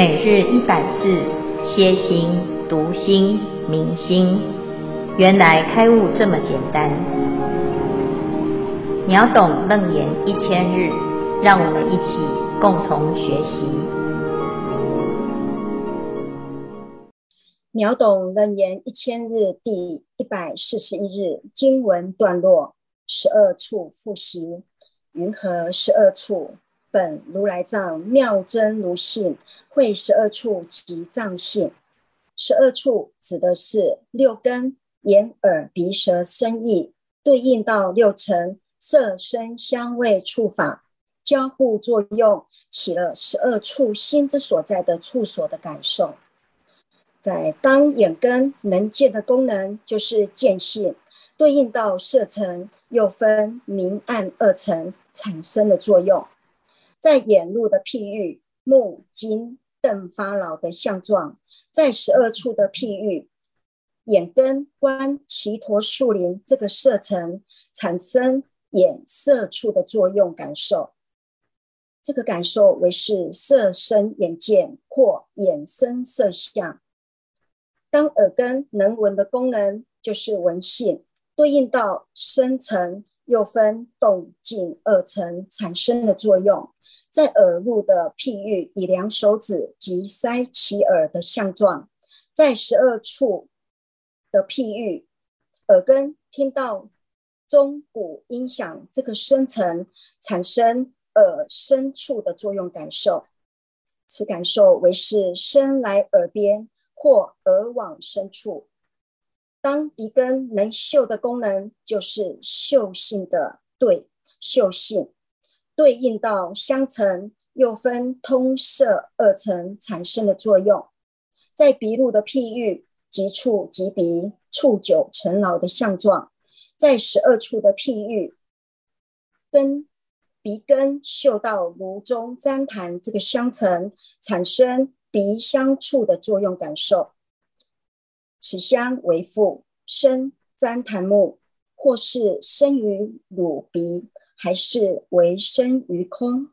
每日一百字，歇心、读心、明心，原来开悟这么简单。秒懂楞严一千日，让我们一起共同学习。秒懂楞严一千日第一百四十一日经文段落十二处复习，云何十二处？本如来藏妙真如性，会十二处及藏性。十二处指的是六根眼耳鼻舌身意，对应到六尘色声香味触法交互作用，起了十二处心之所在的处所的感受。在当眼根能见的功能，就是见性，对应到色尘，又分明暗二层产生的作用。在眼入的譬喻，目睛瞪发老的相状；在十二处的譬喻，眼根观只陀树林这个色尘，产生眼色处的作用感受。这个感受为是色身眼见或眼声色相。当耳根能闻的功能，就是闻性，对应到声尘，又分动静二层产生的作用。在耳入的譬喻，以两手指及塞其耳的相状；在十二处的譬喻，耳根听到钟鼓音响这个深层，产生耳深处的作用感受。此感受为是声来耳边或耳往深处。当鼻根能嗅的功能，就是嗅性的对嗅性。对应到香尘，又分通色二层产生的作用。在鼻入的譬喻，即触即鼻，触久成牢的相状；在十二处的譬喻，根鼻根嗅到炉中粘痰这个香尘，产生鼻香触的作用感受。此香为复生粘痰木，或是生于乳鼻。还是为生于空。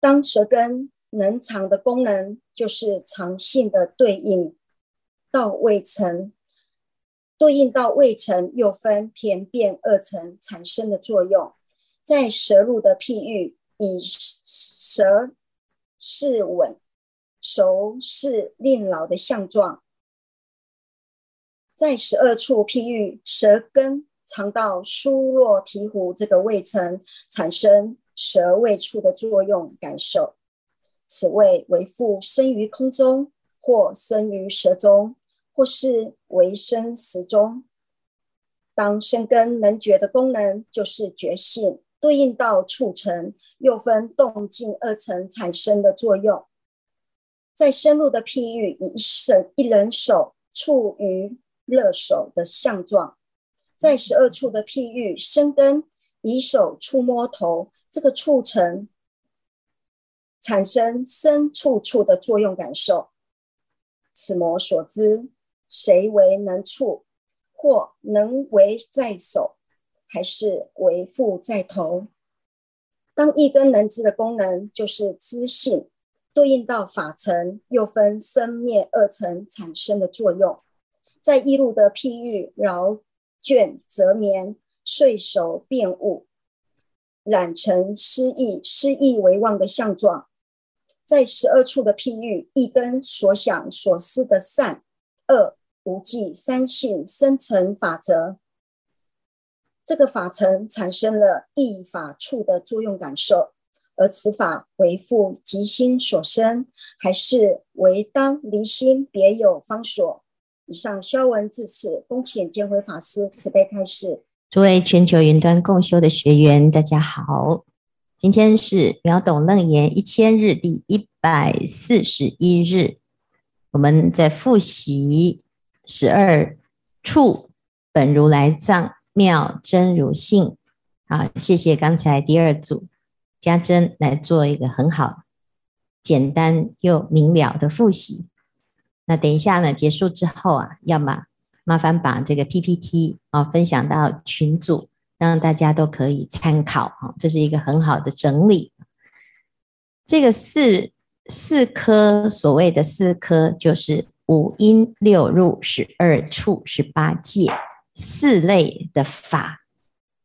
当舌根能藏的功能，就是藏性的对应到味尘，对应到味尘又分甜变二层产生的作用。在舌入的譬喻，以舌是稳，熟是令老的相状。在十二处譬喻，舌根。尝到酥若醍醐这个味层，产生舌味触的作用感受。此味为复生于空中，或生于舌中，或是为生食中。当生根能觉的功能，就是觉性，对应到触尘，又分动静二层产生的作用。在深入的譬喻，以手一人手触于乐手的相状。在十二处的譬喻，生根以手触摸头，这个触尘产生生触触的作用感受。此摩所知，谁为能触，或能为在手，还是为父在头？当一根能知的功能，就是知性，对应到法尘，又分生灭二层产生的作用。在一路的譬喻，饶。倦则眠，睡熟便悟，染成失意，失意为妄的相状。在十二处的譬喻，一根所想所思的善恶无记三性生成法则，这个法尘产生了意法处的作用感受，而此法为复即心所生，还是为当离心别有方所？以上修文至此，恭请见辉法师慈悲开示。诸位全球云端共修的学员，大家好，今天是秒懂楞严一千日第一百四十一日，我们在复习十二处本如来藏妙真如性。好，谢谢刚才第二组家珍来做一个很好、简单又明了的复习。那等一下呢，结束之后啊，要么麻烦把这个 PPT 啊分享到群组，让大家都可以参考啊，这是一个很好的整理。这个四四科，所谓的四科，就是五阴六入、十二处、十八界四类的法。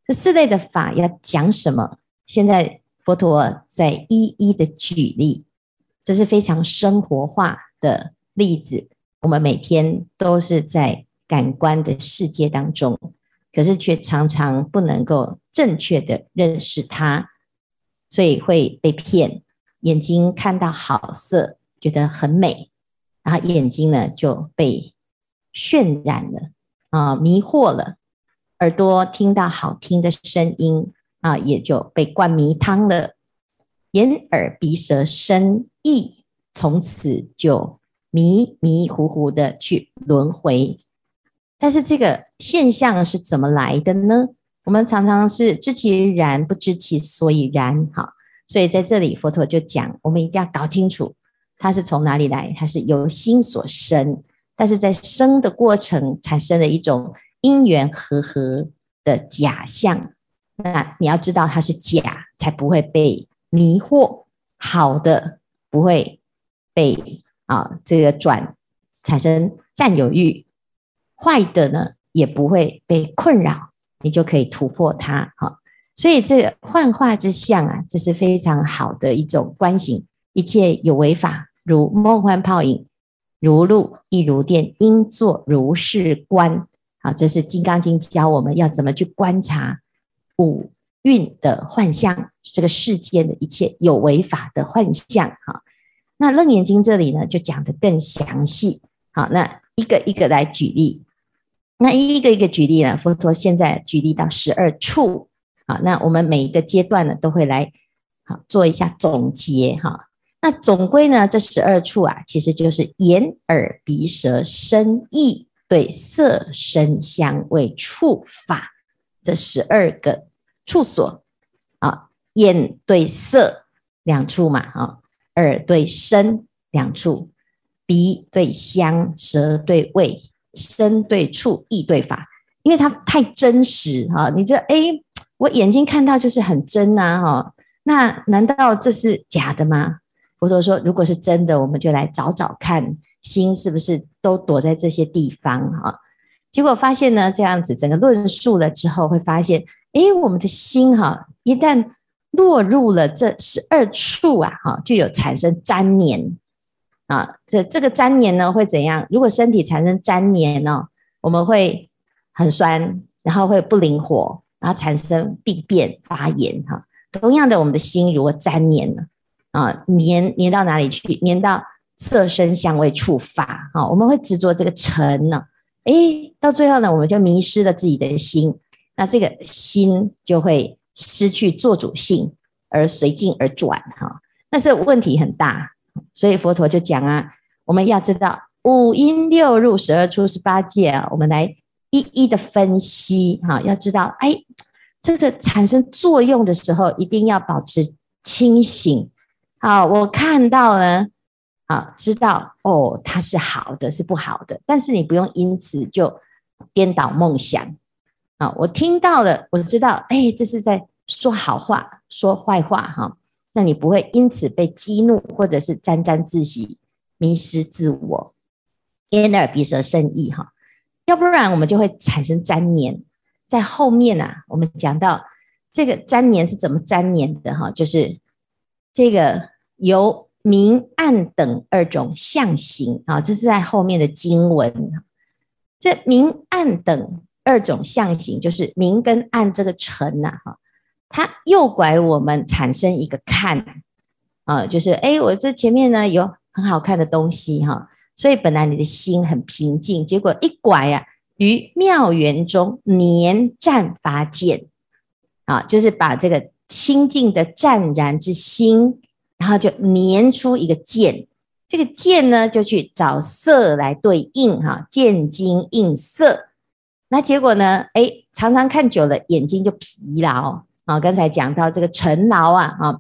这四类的法要讲什么？现在佛陀在一一的举例，这是非常生活化的例子。我们每天都是在感官的世界当中，可是却常常不能够正确的认识它，所以会被骗。眼睛看到好色，觉得很美，然后眼睛呢就被渲染了啊，迷惑了；耳朵听到好听的声音啊，也就被灌迷汤了。眼耳鼻舌身意，从此就迷迷糊糊的去轮回。但是这个现象是怎么来的呢？我们常常是知其然，不知其所以然。哈。所以在这里，佛陀就讲，我们一定要搞清楚，它是从哪里来，它是由心所生，但是在生的过程产生了一种因缘和合的假象。那你要知道它是假，才不会被迷惑；好的不会被啊这个转产生占有欲，坏的呢也不会被困扰，你就可以突破它。哈。所以这个幻化之相啊，这是非常好的一种观行。一切有为法，如梦幻泡影，如露亦如电，应作如是观。好，这是《金刚经》教我们要怎么去观察五蕴的幻象，这个世间的一切有为法的幻象。哈，那《楞严经》这里呢，就讲得更详细。好，那一个一个来举例。那一个一个举例呢，佛陀现在举例到十二处。好，那我们每一个阶段呢，都会来好做一下总结哈。那总归呢，这十二处啊，其实就是眼、耳、鼻、舌、身、意对色、声、香、味、触、法这十二个处所啊。眼对色两处嘛，哈；耳对声两处，鼻对香，舌对味，身对触，意对法。因为它太真实哈，你这诶我眼睛看到就是很真呐，哈，那难道这是假的吗？佛陀说，如果是真的，我们就来找找看，心是不是都躲在这些地方哈？结果发现呢，这样子整个论述了之后，会发现，诶，我们的心哈，一旦落入了这十二处啊，哈，就有产生粘黏啊。这这个粘黏呢，会怎样？如果身体产生粘黏呢，我们会很酸，然后会不灵活。然后产生病变发炎哈，同样的，我们的心如果粘黏了啊，黏黏到哪里去？黏到色声香味触发啊，我们会执着这个尘呢，诶，到最后呢，我们就迷失了自己的心，那这个心就会失去作主性，而随境而转哈，那这问题很大，所以佛陀就讲啊，我们要知道五阴六入十二出十八界啊，我们来。一一的分析哈，要知道，哎，这个产生作用的时候，一定要保持清醒。好，我看到了，啊，知道哦，它是好的，是不好的，但是你不用因此就颠倒梦想。啊，我听到了，我知道，哎，这是在说好话，说坏话哈，那你不会因此被激怒，或者是沾沾自喜，迷失自我。眼耳鼻舌身意哈。要不然我们就会产生粘黏，在后面啊，我们讲到这个粘黏是怎么粘黏的哈，就是这个由明暗等二种相形啊，这是在后面的经文。这明暗等二种象形，就是明跟暗这个尘呐哈，它诱拐我们产生一个看啊，就是哎，我这前面呢有很好看的东西哈。所以本来你的心很平静，结果一拐啊，于妙缘中黏湛发见啊，就是把这个清净的湛然之心，然后就粘出一个见，这个见呢就去找色来对应哈，见精应色。那结果呢，哎，常常看久了，眼睛就疲劳啊。刚才讲到这个尘劳啊，啊。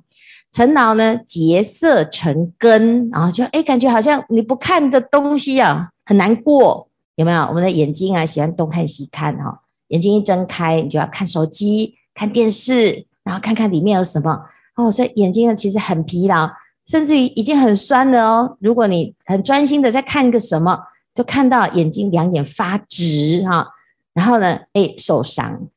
尘劳呢，结色成根，然后就哎，感觉好像你不看的东西啊，很难过，有没有？我们的眼睛啊，喜欢东看西看哈、眼睛一睁开，你就要看手机、看电视，然后看看里面有什么哦，所以眼睛呢，其实很疲劳，甚至于已经很酸了哦。如果你很专心的在看个什么，就看到眼睛两眼发直哈，然后呢，哎，受伤，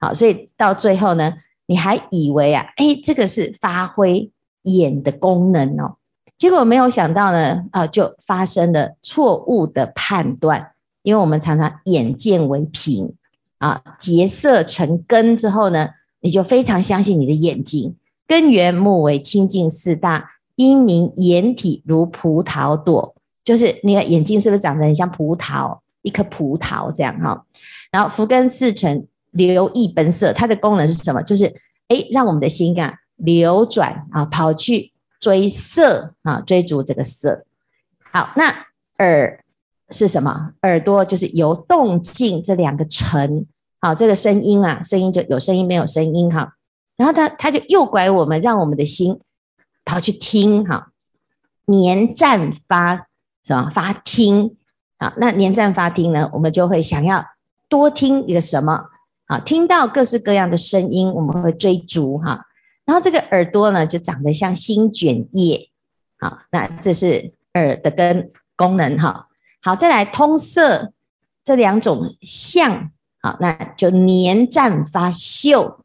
好，所以到最后呢，你还以为啊，哎，这个是发挥眼的功能哦，结果没有想到呢，啊，就发生了错误的判断，因为我们常常眼见为凭。啊，结色成根之后呢，你就非常相信你的眼睛，根源目为清净四大，因明眼体如葡萄朵。就是你的眼睛是不是长得很像葡萄，一颗葡萄这样哈？然后福根四尘流意奔色，它的功能是什么？就是诶，让我们的心啊流转啊，跑去追色啊，追逐这个色。好，那耳是什么？耳朵就是由动静这两个尘，好，这个声音啊，声音就有声音没有声音哈。然后它它就诱拐我们，让我们的心跑去听哈，黏占发。什么？发听好，那黏占发听呢？我们就会想要多听一个什么啊？听到各式各样的声音，我们会追逐哈。然后这个耳朵呢，就长得像新卷叶啊。那这是耳的根功能哈。好，再来通色这两种相啊，那就黏占发嗅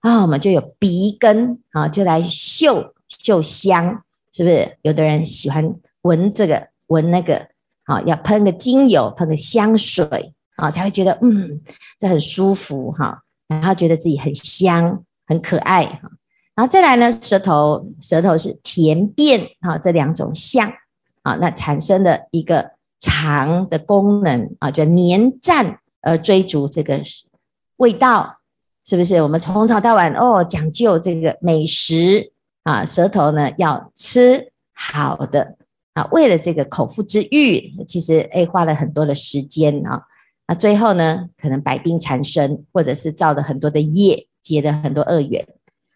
啊。我们就有鼻根啊，就来嗅嗅香，是不是？有的人喜欢闻这个。闻那个啊，要喷个精油，喷个香水啊，才会觉得嗯，这很舒服哈，然后觉得自己很香，很可爱哈。然后再来呢，舌头，舌头是甜变啊，这两种相啊，那产生的一个尝的功能啊，就黏占而追逐这个味道，是不是？我们从早到晚哦，讲究这个美食啊，舌头呢要吃好的。啊，为了这个口腹之欲，其实诶花了很多的时间啊。那最后呢，可能百病缠身，或者是造了很多的业，结了很多恶缘。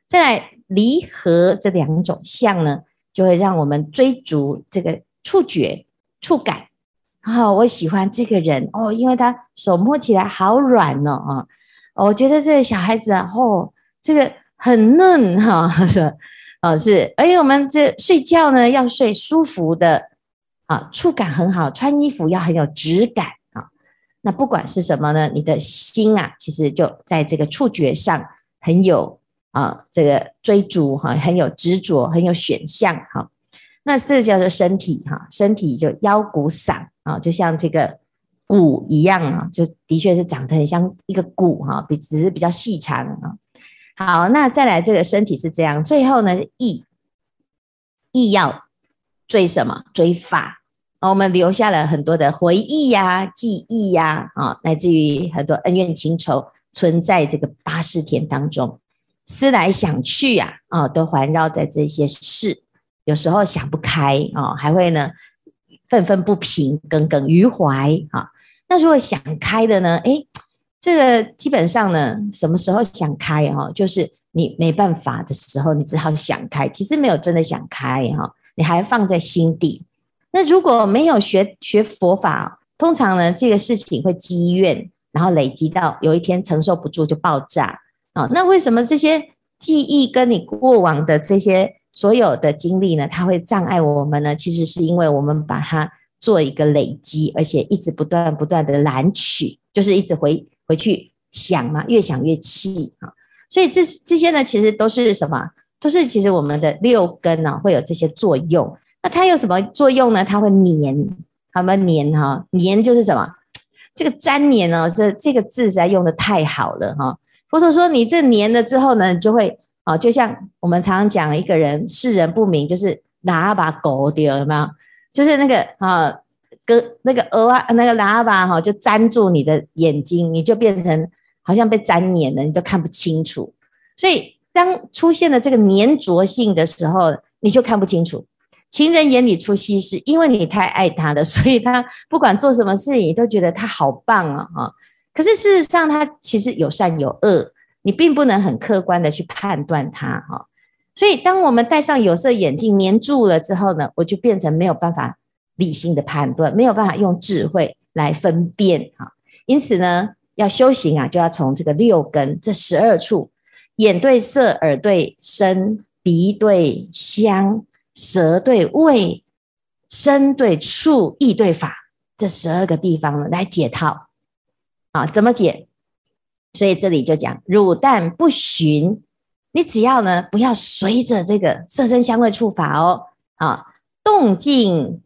再来离合这两种相呢，就会让我们追逐这个触觉、触感。啊，我喜欢这个人哦，因为他手摸起来好软哦啊。我觉得这个小孩子啊，哦，这个很嫩哈。哦，是，而且我们这睡觉呢，要睡舒服的啊，触感很好，穿衣服要很有质感。那不管是什么呢，你的心啊，其实就在这个触觉上很有啊，这个追逐哈，很有执着，很有选项哈。那这叫做身体哈，身体就腰骨嗓啊，就像这个鼓一样啊，就的确是长得很像一个鼓哈，比只是比较细长啊。好，那再来这个身体是这样，最后呢，意意要追什么？追法。我们留下了很多的回忆呀、啊、记忆呀，啊，来自于很多恩怨情仇存在这个八识田当中，思来想去呀，啊，都环绕在这些事。有时候想不开啊，还会呢愤愤不平、耿耿于怀啊。那如果想开的呢？诶这个基本上呢，什么时候想开哈？就是你没办法的时候，你只好想开。其实没有真的想开哈，你还放在心底。那如果没有学学佛法，通常呢，这个事情会积怨，然后累积到有一天承受不住就爆炸啊。那为什么这些记忆跟你过往的这些所有的经历呢，它会障碍我们呢？其实是因为我们把它做一个累积，而且一直不断不断的揽取，就是一直回。回去想嘛，越想越气啊！所以这这些呢，其实都是什么？都是其实我们的六根呢、啊，会有这些作用。它有什么作用呢？它会黏，它们黏哈，黏就是什么？这个粘黏呢，是这个字实在用得太好了哈。佛陀说，你这黏了之后呢，你就会啊，就像我们常常讲一个人世人不明，就是喇叭狗丢有没有？就是那个啊。跟那个鹅啊，那个喇叭哈，就粘住你的眼睛，你就变成好像被粘黏了，你都看不清楚。所以当出现了这个粘着性的时候，你就看不清楚。情人眼里出西施，因为你太爱他了，所以他不管做什么事情，你都觉得他好棒啊哈。可是事实上，他其实有善有恶，你并不能很客观的去判断他哈。所以当我们戴上有色眼镜粘住了之后呢，我就变成没有办法。理性的判断没有办法用智慧来分辨哈，因此呢，要修行啊，就要从这个六根这十二处，眼对色，耳对声，鼻对香，舌对味、身对触、意对法这十二个地方来解套啊？怎么解？所以这里就讲汝但不循，你只要呢不要随着这个色声香味触法哦啊，动静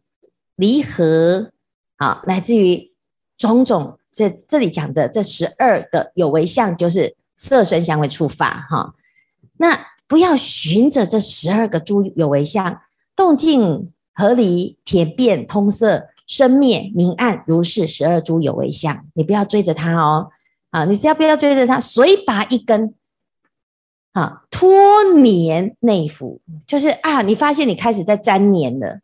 离合啊，来自于种种这这里讲的这十二个有为相，就是色声香味触法哈、那不要循着这十二个诸有为相，动静合离、田变通色、生灭明暗，如是十二诸有为相，你不要追着它哦。啊，你只要不要追着它，随拔一根，啊，脱黏内伏，就是啊，你发现你开始在粘黏了，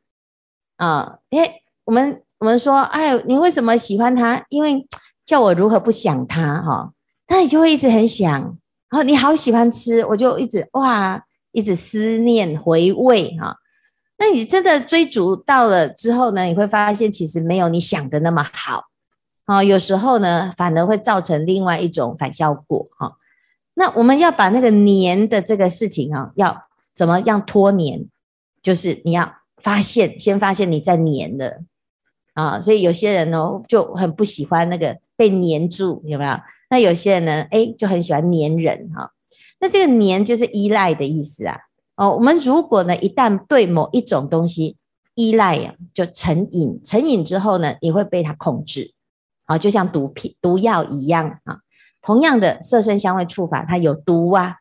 啊，诶，我们我们说，哎，你为什么喜欢它？因为叫我如何不想它？哈、那你就会一直很想，然后你好喜欢吃，我就一直哇，一直思念回味哈、那你真的追逐到了之后呢，你会发现其实没有你想的那么好。啊，有时候呢，反而会造成另外一种反效果哈。那我们要把那个黏的这个事情啊，要怎么样脱黏？就是你要发现，先发现你在黏的啊。所以有些人呢就很不喜欢那个被黏住，有没有？那有些人呢，哎，就很喜欢黏人哈。那这个黏就是依赖的意思啊。哦，我们如果呢一旦对某一种东西依赖呀，就成瘾，成瘾之后呢，你会被它控制。啊，就像毒品、毒药一样啊。同样的色身香味触法，它有毒啊。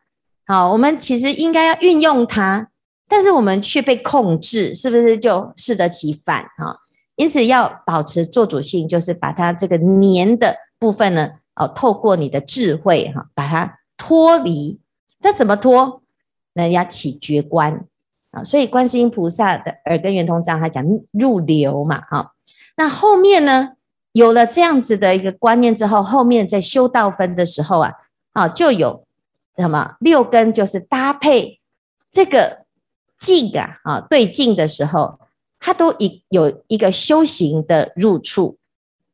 好，我们其实应该要运用它，但是我们却被控制，是不是就适得其反啊？因此要保持做主性，就是把它这个黏的部分呢，哦，透过你的智慧哈，把它脱离。这怎么脱？那要起觉观啊。所以观世音菩萨的耳根圆通章，他讲入流嘛，哈。那后面呢？有了这样子的一个观念之后，后面在修道分的时候啊，啊，就有什么六根，就是搭配这个境啊，啊，对境的时候，它都一有一个修行的入处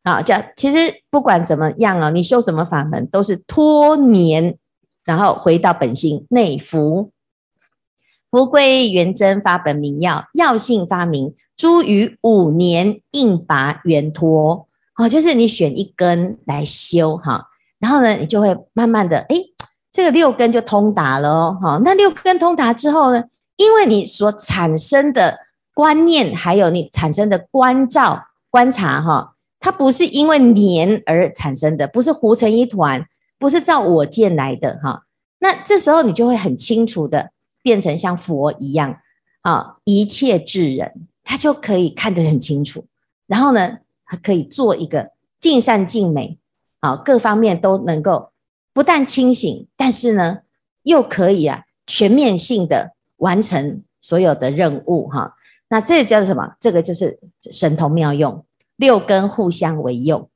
啊，叫其实不管怎么样啊，你修什么法门，都是脱年，然后回到本性内伏，伏归元真发本名药，药性发明，诸余五年应拔圆脱。哦，就是你选一根来修哈，然后呢，你就会慢慢的，哎，这个六根就通达了哦。哈，那六根通达之后呢，因为你所产生的观念，还有你产生的观照、观察哈，它不是因为黏而产生的，不是糊成一团，不是照我见来的哈。那这时候你就会很清楚的变成像佛一样啊，一切智人，他就可以看得很清楚。然后呢，它可以做一个尽善尽美，啊，各方面都能够不但清醒，但是呢，又可以啊全面性的完成所有的任务哈。那这叫做什么？这个就是神通妙用，六根互相为用。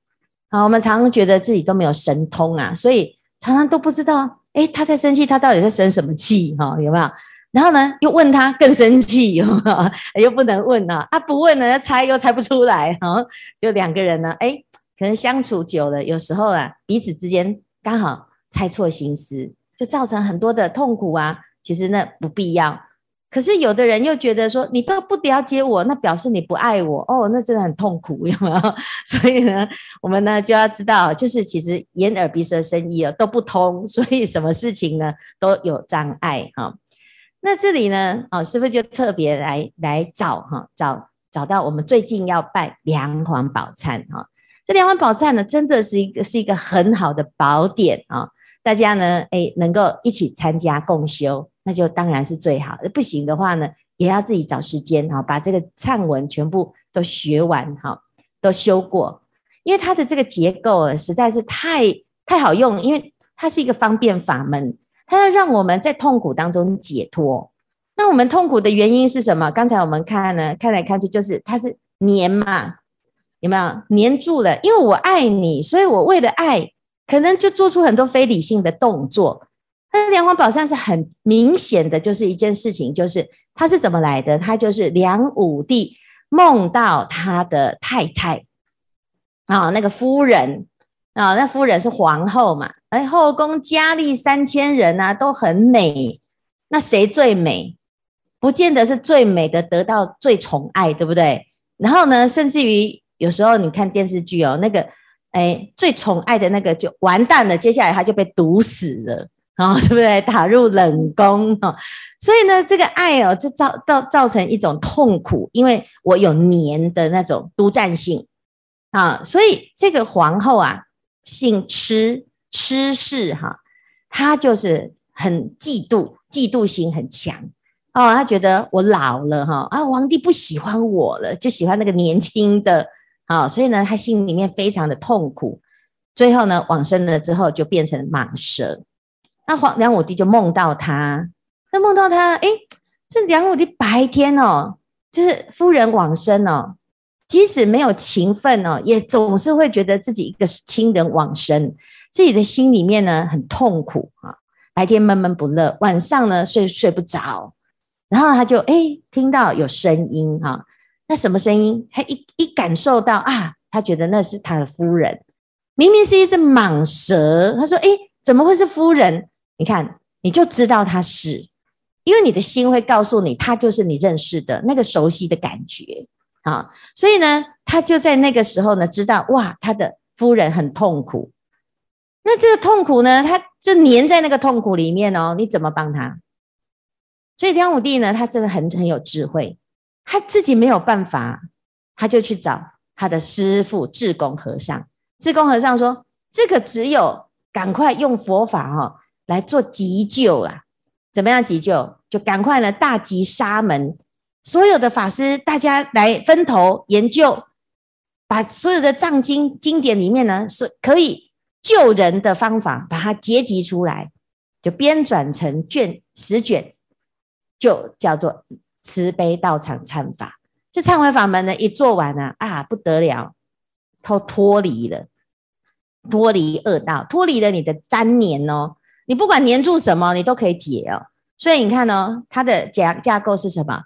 好，我们常常觉得自己都没有神通啊，所以常常都不知道，哎，他在生气，他到底在生什么气？哈，有没有？然后呢，又问他更生气，又不能问啊，啊不问呢，猜又猜不出来，哈，就两个人呢，哎，可能相处久了，有时候啊，彼此之间刚好猜错心思，就造成很多的痛苦啊。其实那不必要，可是有的人又觉得说，你都不了解我，那表示你不爱我，哦，那真的很痛苦，有没有？所以呢，我们呢就要知道，就是其实眼耳鼻舌身意啊都不通，所以什么事情呢都有障碍，哈。那这里呢，哦，师父就特别来来找哈，找找到我们最近要拜梁皇宝忏哈。这梁皇宝忏呢，真的是一个是一个很好的宝典啊。大家呢，哎，能够一起参加共修，那就当然是最好。不行的话呢，也要自己找时间哈，把这个忏文全部都学完哈，都修过。因为它的这个结构实在是太太好用，因为它是一个方便法门。它要让我们在痛苦当中解脱。那我们痛苦的原因是什么？刚才我们看呢，看来看去就是它是黏嘛，有没有黏住了？因为我爱你，所以我为了爱，可能就做出很多非理性的动作。那梁皇宝忏是很明显的，就是一件事情，就是他是怎么来的？他就是梁武帝梦到他的太太啊，那个夫人。啊、那夫人是皇后嘛？哎，后宫佳丽三千人啊，都很美。那谁最美？不见得是最美的，得到最宠爱，对不对？然后呢，甚至于有时候你看电视剧哦，那个哎最宠爱的那个就完蛋了，接下来他就被毒死了，啊、哦，对不对？打入冷宫啊、所以呢，这个爱哦，就造造造成一种痛苦，因为我有黏的那种独占性啊，所以这个皇后啊，姓郗，郗氏哈，她就是很嫉妒，嫉妒心很强。哦，她觉得我老了哈啊，皇帝不喜欢我了，就喜欢那个年轻的啊，所以呢，她心里面非常的痛苦。最后呢，往生了之后就变成蟒蛇。那皇梁武帝就梦到他，那梦到他，哎，这梁武帝白天哦，就是夫人往生哦，即使没有情分哦，也总是会觉得自己一个亲人往生，自己的心里面呢很痛苦啊。白天闷闷不乐，晚上呢睡睡不着。然后他就哎听到有声音哈，那什么声音？他一一感受到啊，他觉得那是他的夫人，明明是一只蟒蛇。他说：“哎，怎么会是夫人？你看，你就知道他是，因为你的心会告诉你，他就是你认识的那个熟悉的感觉啊。所以呢，他就在那个时候呢，知道哇，他的夫人很痛苦。那这个痛苦呢，他就黏在那个痛苦里面哦。你怎么帮他？”所以梁武帝呢，他真的很很有智慧，他自己没有办法，他就去找他的师父智公和尚。智公和尚说：“这个只有赶快用佛法、哦、来做急救啊！怎么样急救？就赶快呢大集沙门，所有的法师大家来分头研究，把所有的藏经经典里面呢是可以救人的方法，把它结集出来，就编纂成卷十卷。”就叫做慈悲道场忏法，这忏悔法门呢，一做完呢，啊，不得了，都脱离了，脱离恶道，脱离了你的粘黏哦。你不管黏住什么，你都可以解哦。所以你看哦，它的架架构是什么？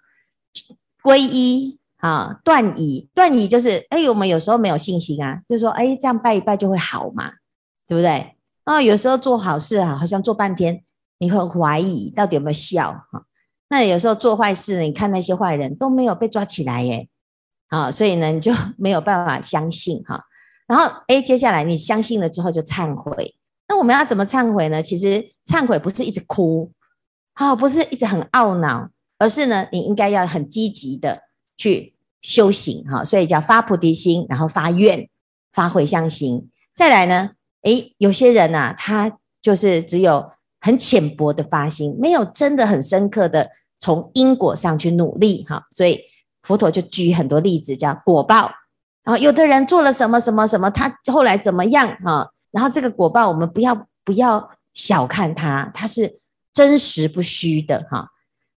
皈依啊，断疑，断疑就是，哎，我们有时候没有信心啊，就是说，哎，这样拜一拜就会好嘛，对不对？啊，有时候做好事啊，好像做半天，你会怀疑到底有没有效哈。那有时候做坏事，你看那些坏人都没有被抓起来耶，啊，所以呢，你就 没有办法相信哈。然后，诶，接下来你相信了之后就忏悔。那我们要怎么忏悔呢？其实忏悔不是一直哭，好，不是一直很懊恼，而是呢，你应该要很积极的去修行哈。所以叫发菩提心，然后发愿，发回向心。再来呢，诶，有些人呐，他就是只有很浅薄的发心，没有真的很深刻的。从因果上去努力哈，所以佛陀就举很多例子，叫果报。然后有的人做了什么什么什么，他后来怎么样哈？然后这个果报，我们不要不要小看它，它是真实不虚的哈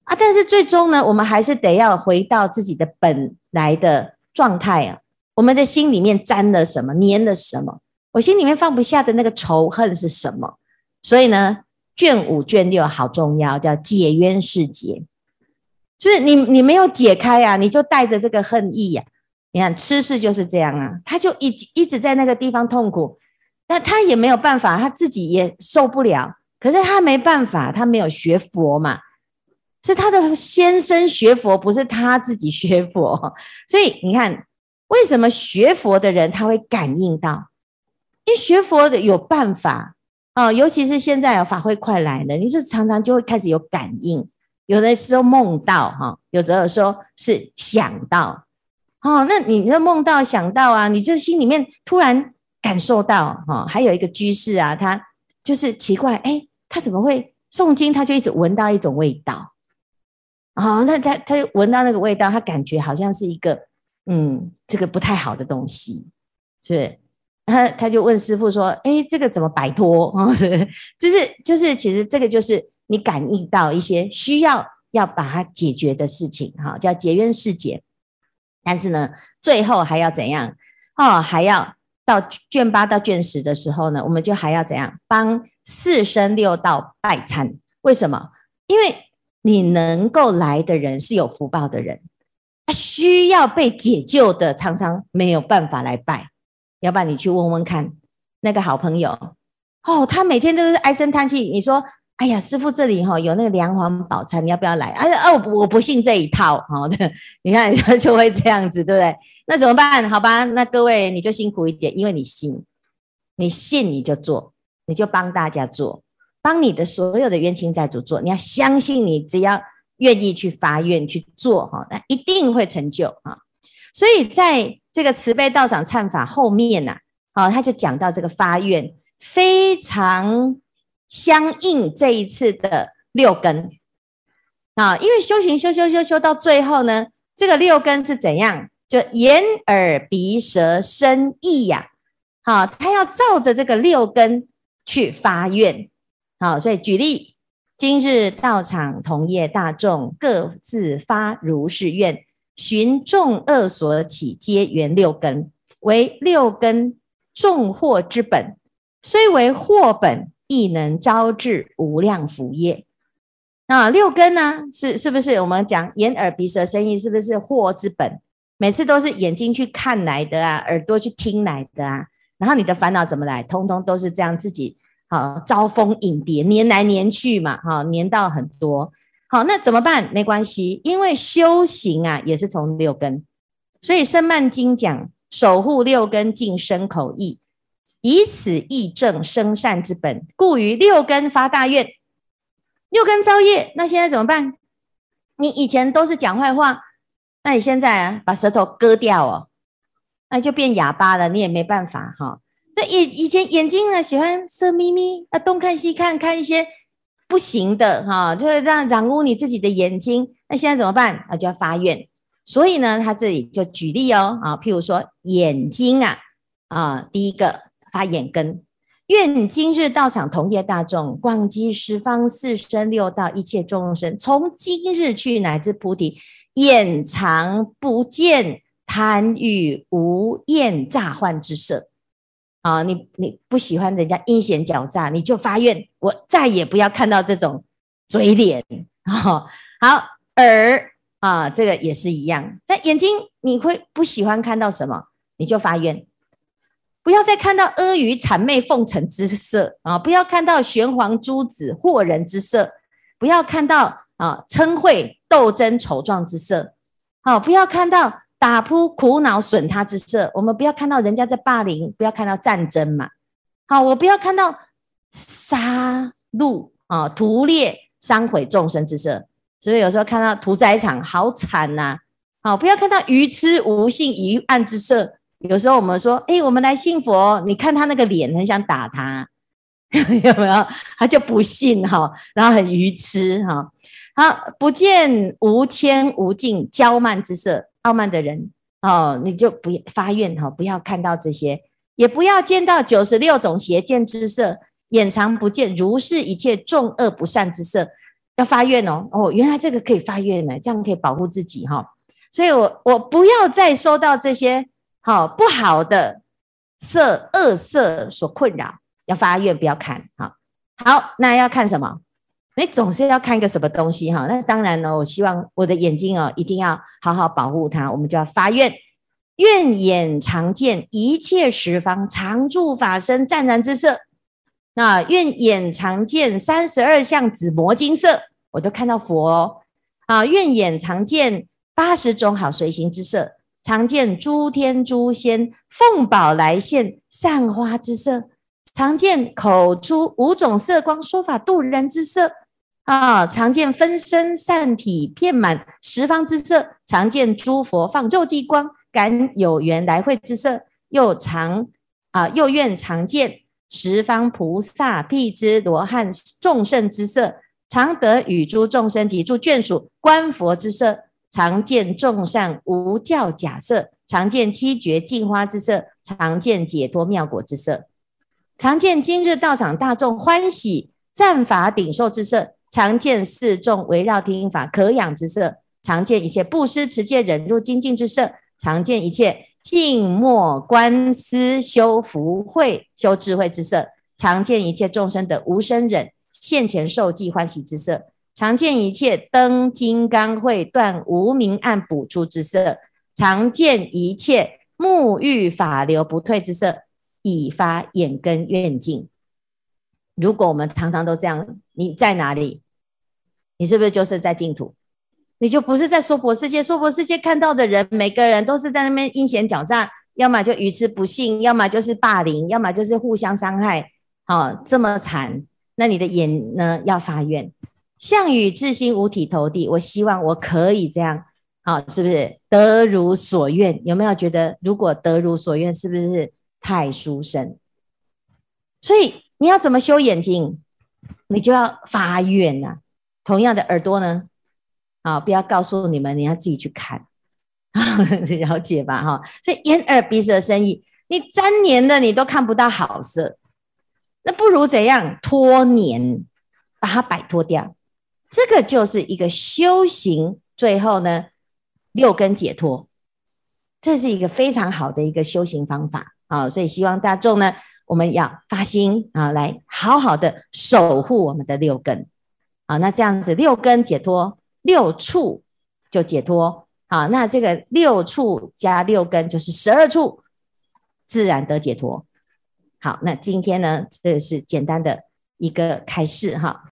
啊！但是最终呢，我们还是得要回到自己的本来的状态啊。我们的心里面沾了什么，粘了什么？我心里面放不下的那个仇恨是什么？所以呢，卷五卷六好重要，叫解冤释结。就是你，你没有解开啊，你就带着这个恨意呀、啊。你看，吃事就是这样啊，他就一一直在那个地方痛苦，那他也没有办法，他自己也受不了。可是他没办法，他没有学佛嘛，是他的先生学佛，不是他自己学佛。所以你看，为什么学佛的人他会感应到？因为学佛的有办法啊，尤其是现在法会快来了，你就常常就会开始有感应。有的时候梦到哈，有的时候是想到，哦，那你的梦到想到啊，你就心里面突然感受到哈，还有一个居士啊，他就是奇怪，哎，他怎么会诵经，他就一直闻到一种味道，啊，那他他就闻到那个味道，他感觉好像是一个嗯，这个不太好的东西，是？他他就问师傅说，哎，这个怎么摆脱啊？就是就是，其实这个就是。你感应到一些需要要把它解决的事情，哈，叫结冤释结。但是呢，最后还要怎样？哦，还要到卷八到卷十的时候呢，我们就还要怎样？帮四生六道拜忏。为什么？因为你能够来的人是有福报的人，他需要被解救的，常常没有办法来拜。要不然你去问问看那个好朋友，哦，他每天都是唉声叹气。你说。哎呀，师父这里哈有那个梁皇宝忏，你要不要来？哎呀，哦，我不信这一套，哈，对，你看就会这样子，对不对？那怎么办？好吧，那各位你就辛苦一点，因为你信，你信你就做，你就帮大家做，帮你的所有的冤亲债主做。你要相信，你只要愿意去发愿去做，哈，那一定会成就啊。所以在这个慈悲道场忏法后面呐，好，他就讲到这个发愿非常。相应这一次的六根啊，因为修行修修修修到最后呢，这个六根是怎样？就眼耳鼻舌身意呀，好，他要照着这个六根去发愿，好，所以举例，今日道场同业大众各自发如是愿，寻众恶所起，皆缘六根，为六根众祸之本，虽为祸本。亦能招致无量福业。那六根呢？是是不是我们讲眼耳鼻舌身意？是不是祸之本？每次都是眼睛去看来的啊，耳朵去听来的啊。然后你的烦恼怎么来？通通都是这样自己好招蜂引蝶，黏来黏去嘛，好黏到很多。好，那怎么办？没关系，因为修行啊，也是从六根。所以《僧曼经》讲守护六根，净身口意。以此义正生善之本，故于六根发大愿。六根造业，那现在怎么办？你以前都是讲坏话，那你现在啊，把舌头割掉哦，那就变哑巴了，你也没办法哈。那以以前眼睛呢，喜欢色眯眯，啊，东看西看，看一些不行的哈，就会这样染污你自己的眼睛。那现在怎么办？啊，就要发愿。所以呢，他这里就举例哦，啊，譬如说眼睛啊，啊，第一个。发眼根，愿今日道场同业大众，广集十方四生六道一切众生，从今日去乃至菩提，眼常不见贪欲无厌诈幻之色。啊，你你不喜欢人家阴险狡诈，你就发愿，我再也不要看到这种嘴脸。好，耳啊，这个也是一样。在眼睛，你会不喜欢看到什么，你就发愿。不要再看到阿谀谄媚奉承之色啊！不要看到玄黄诸子惑人之色，不要看到啊嗔恚斗争丑状之色，好，不要看到打扑苦恼损他之色。我们不要看到人家在霸凌，不要看到战争嘛。好，我不要看到杀戮啊屠猎伤毁众生之色。所以有时候看到屠宰场好惨呐！好，不要看到愚痴无信愚暗之色。有时候我们说，哎，我们来信佛，你看他那个脸，很想打他，有没有？他就不信哈，然后很愚痴哈。好，不见无谦无敬骄慢之色，傲慢的人哦，你就不发愿哈，不要看到这些，也不要见到九十六种邪见之色，眼常不见如是一切众恶不善之色，要发愿哦。哦，原来这个可以发愿呢，这样可以保护自己哈。所以我我不要再收到这些。好，不好的色恶色所困扰，要发愿不要看。好，好，那要看什么？你总是要看一个什么东西哈？那当然呢，我希望我的眼睛哦，一定要好好保护它。我们就要发愿，愿眼常见一切十方常住法身湛然之色。那愿眼常见三十二相紫磨金色，我都看到佛哦。啊，愿眼常见八十种好随行之色。常见诸天诸仙奉宝来现散花之色，常见口出五种色光说法度人之色啊，常见分身散体遍满十方之色，常见诸佛放肉髻光感有缘来会之色，又常啊又愿常见十方菩萨辟支罗汉众圣之色，常得与诸众生及诸眷属观佛之色。常见众善无教假色，常见七绝净花之色，常见解脱妙果之色，常见今日道场大众欢喜赞法顶受之色，常见四众围绕听法可养之色，常见一切布施持戒忍辱精进之色，常见一切静默观思修福慧修智慧之色，常见一切众生的无生忍现前受记欢喜之色。常见一切灯金刚会断无明暗补出之色，常见一切沐浴法流不退之色，以发眼根愿境。如果我们常常都这样，你在哪里？你是不是就是在净土？你就不是在娑婆世界。娑婆世界看到的人，每个人都是在那边阴险狡诈，要么就愚痴不信，要么就是霸凌，要么就是互相伤害。好、哦，这么惨，那你的眼呢？要发愿，向与至心五体投地。我希望我可以这样，好、是不是得如所愿？有没有觉得，如果得如所愿，是不是太殊胜？所以你要怎么修眼睛？你就要发愿呐、同样的耳朵呢？啊，不要告诉你们，你要自己去看，了解吧？哈，所以眼耳鼻舌身意，你粘黏的你都看不到好色，那不如怎样脱黏，把它摆脱掉。这个就是一个修行，最后呢，六根解脱，这是一个非常好的一个修行方法啊。所以希望大众呢，我们要发心啊，来好好的守护我们的六根。好，那这样子六根解脱。六处就解脱，好，那这个六处加六根就是十二处，自然得解脱。好，那今天呢，这是简单的一个开示哈。